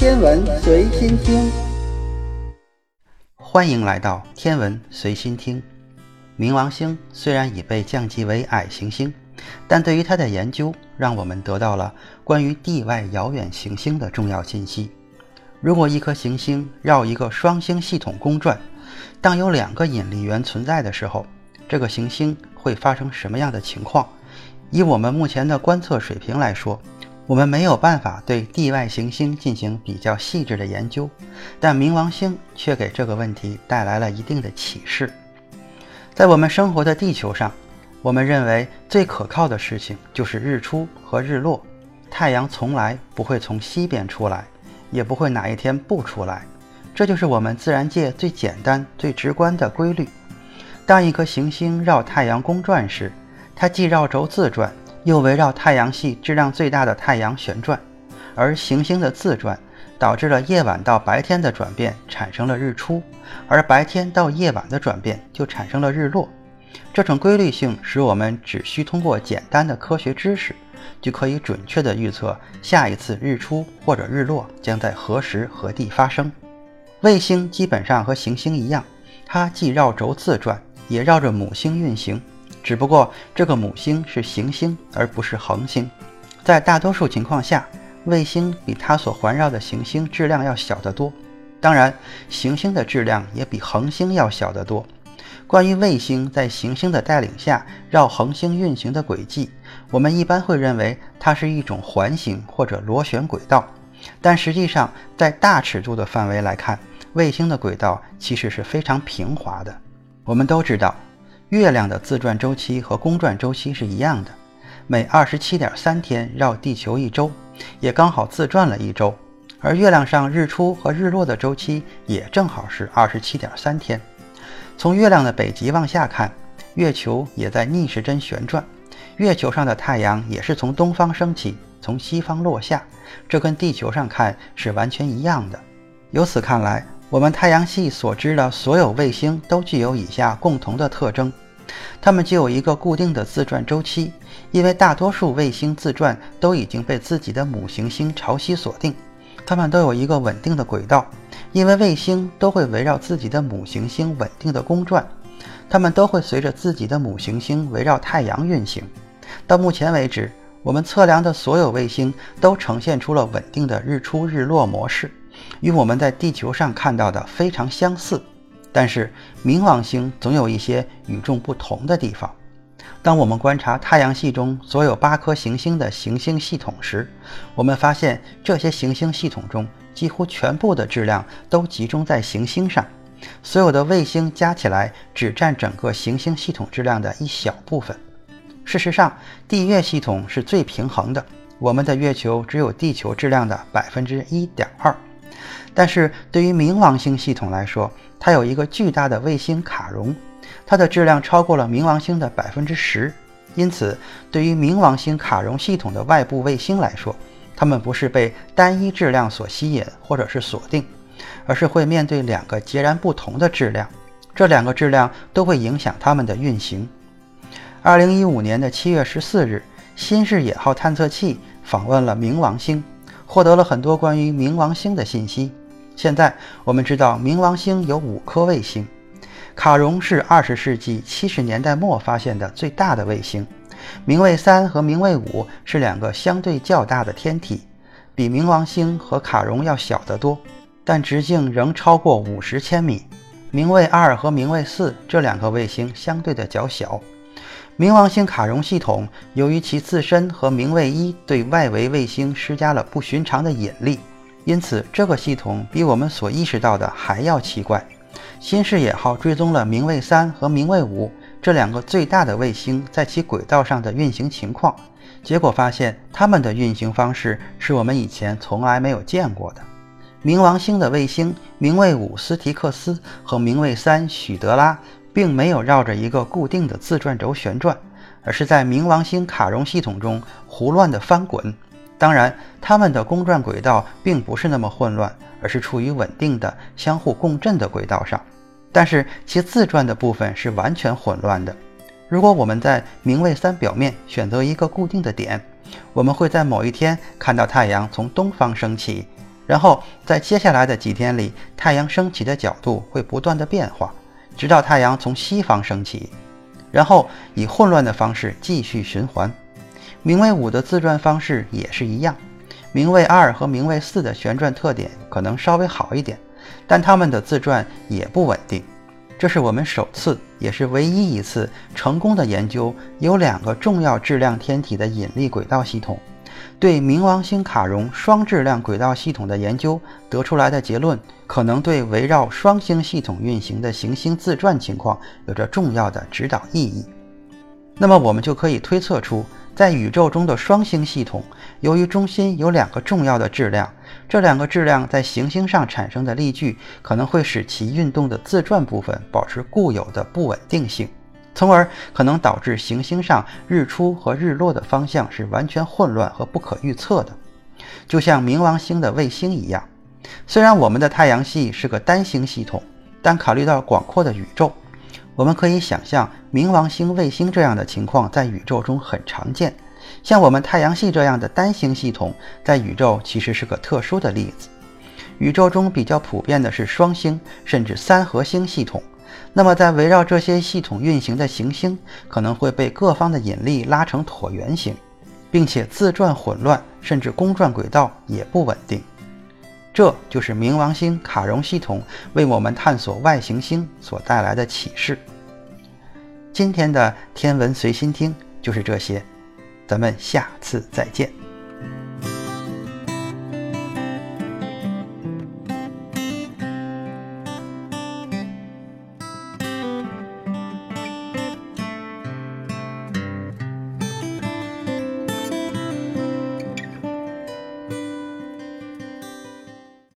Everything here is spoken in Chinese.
天文随心听，欢迎来到天文随心听。冥王星虽然已被降级为矮行星，但对于它的研究，让我们得到了关于地外遥远行星的重要信息。如果一颗行星绕一个双星系统公转，当有两个引力源存在的时候，这个行星会发生什么样的情况？以我们目前的观测水平来说，我们没有办法对地外行星进行比较细致的研究，但冥王星却给这个问题带来了一定的启示。在我们生活的地球上，我们认为最可靠的事情就是日出和日落，太阳从来不会从西边出来。也不会哪一天不出来，这就是我们自然界最简单、最直观的规律。当一颗行星绕太阳公转时，它既绕轴自转，又围绕太阳系质量最大的太阳旋转。而行星的自转导致了夜晚到白天的转变，产生了日出；而白天到夜晚的转变就产生了日落。这种规律性使我们只需通过简单的科学知识。就可以准确地预测下一次日出或者日落将在何时何地发生。卫星基本上和行星一样，它既绕轴自转，也绕着母星运行。只不过这个母星是行星而不是恒星。在大多数情况下，卫星比它所环绕的行星质量要小得多。当然，行星的质量也比恒星要小得多。关于卫星在行星的带领下绕恒星运行的轨迹，我们一般会认为它是一种环形或者螺旋轨道，但实际上在大尺度的范围来看，卫星的轨道其实是非常平滑的。我们都知道，月亮的自转周期和公转周期是一样的，每二十七点三天绕地球一周，也刚好自转了一周。而月亮上日出和日落的周期也正好是二十七点三天。从月亮的北极往下看，月球也在逆时针旋转，月球上的太阳也是从东方升起，从西方落下，这跟地球上看是完全一样的。由此看来，我们太阳系所知的所有卫星都具有以下共同的特征：它们具有一个固定的自转周期，因为大多数卫星自转都已经被自己的母行星潮汐锁定；它们都有一个稳定的轨道。因为卫星都会围绕自己的母行星稳定的公转，它们都会随着自己的母行星围绕太阳运行。到目前为止，我们测量的所有卫星都呈现出了稳定的日出日落模式，与我们在地球上看到的非常相似。但是，冥王星总有一些与众不同的地方。当我们观察太阳系中所有八颗行星的行星系统时，我们发现这些行星系统中几乎全部的质量都集中在行星上，所有的卫星加起来只占整个行星系统质量的一小部分。事实上，地月系统是最平衡的，我们的月球只有地球质量的百分之一点二。但是对于冥王星系统来说，它有一个巨大的卫星卡戎。它的质量超过了冥王星的百分之十，因此，对于冥王星卡戎系统的外部卫星来说，它们不是被单一质量所吸引或者是锁定，而是会面对两个截然不同的质量，这两个质量都会影响它们的运行。二零一五年的七月十四日，新视野号探测器访问了冥王星，获得了很多关于冥王星的信息。现在我们知道，冥王星有五颗卫星。卡戎是二十世纪七十年代末发现的最大的卫星，冥卫三和冥卫五是两个相对较大的天体，比冥王星和卡戎要小得多，但直径仍超过五十千米。冥卫二和冥卫四这两个卫星相对的较小。冥王星卡戎系统由于其自身和冥卫一对外围卫星施加了不寻常的引力，因此这个系统比我们所意识到的还要奇怪。新视野号追踪了冥卫三和冥卫五这两个最大的卫星在其轨道上的运行情况，结果发现它们的运行方式是我们以前从来没有见过的。冥王星的卫星冥卫五斯提克斯和冥卫三许德拉并没有绕着一个固定的自转轴旋转，而是在冥王星卡戎系统中胡乱的翻滚。当然，它们的公转轨道并不是那么混乱，而是处于稳定的、相互共振的轨道上。但是其自转的部分是完全混乱的。如果我们在冥卫三表面选择一个固定的点，我们会在某一天看到太阳从东方升起，然后在接下来的几天里，太阳升起的角度会不断的变化，直到太阳从西方升起，然后以混乱的方式继续循环。名为五的自转方式也是一样，名为二和名为四的旋转特点可能稍微好一点，但它们的自转也不稳定。这是我们首次，也是唯一一次成功的研究有两个重要质量天体的引力轨道系统。对冥王星卡戎双质量轨道系统的研究得出来的结论，可能对围绕双星系统运行的行星自转情况有着重要的指导意义。那么，我们就可以推测出，在宇宙中的双星系统，由于中心有两个重要的质量，这两个质量在行星上产生的力矩，可能会使其运动的自转部分保持固有的不稳定性。从而可能导致行星上日出和日落的方向是完全混乱和不可预测的，就像冥王星的卫星一样。虽然我们的太阳系是个单星系统，但考虑到广阔的宇宙，我们可以想象冥王星卫星这样的情况在宇宙中很常见。像我们太阳系这样的单星系统，在宇宙其实是个特殊的例子。宇宙中比较普遍的是双星甚至三合星系统。那么，在围绕这些系统运行的行星，可能会被各方的引力拉成椭圆形，并且自转混乱，甚至公转轨道也不稳定。这就是冥王星卡戎系统为我们探索外行星所带来的启示。今天的天文随心听就是这些，咱们下次再见。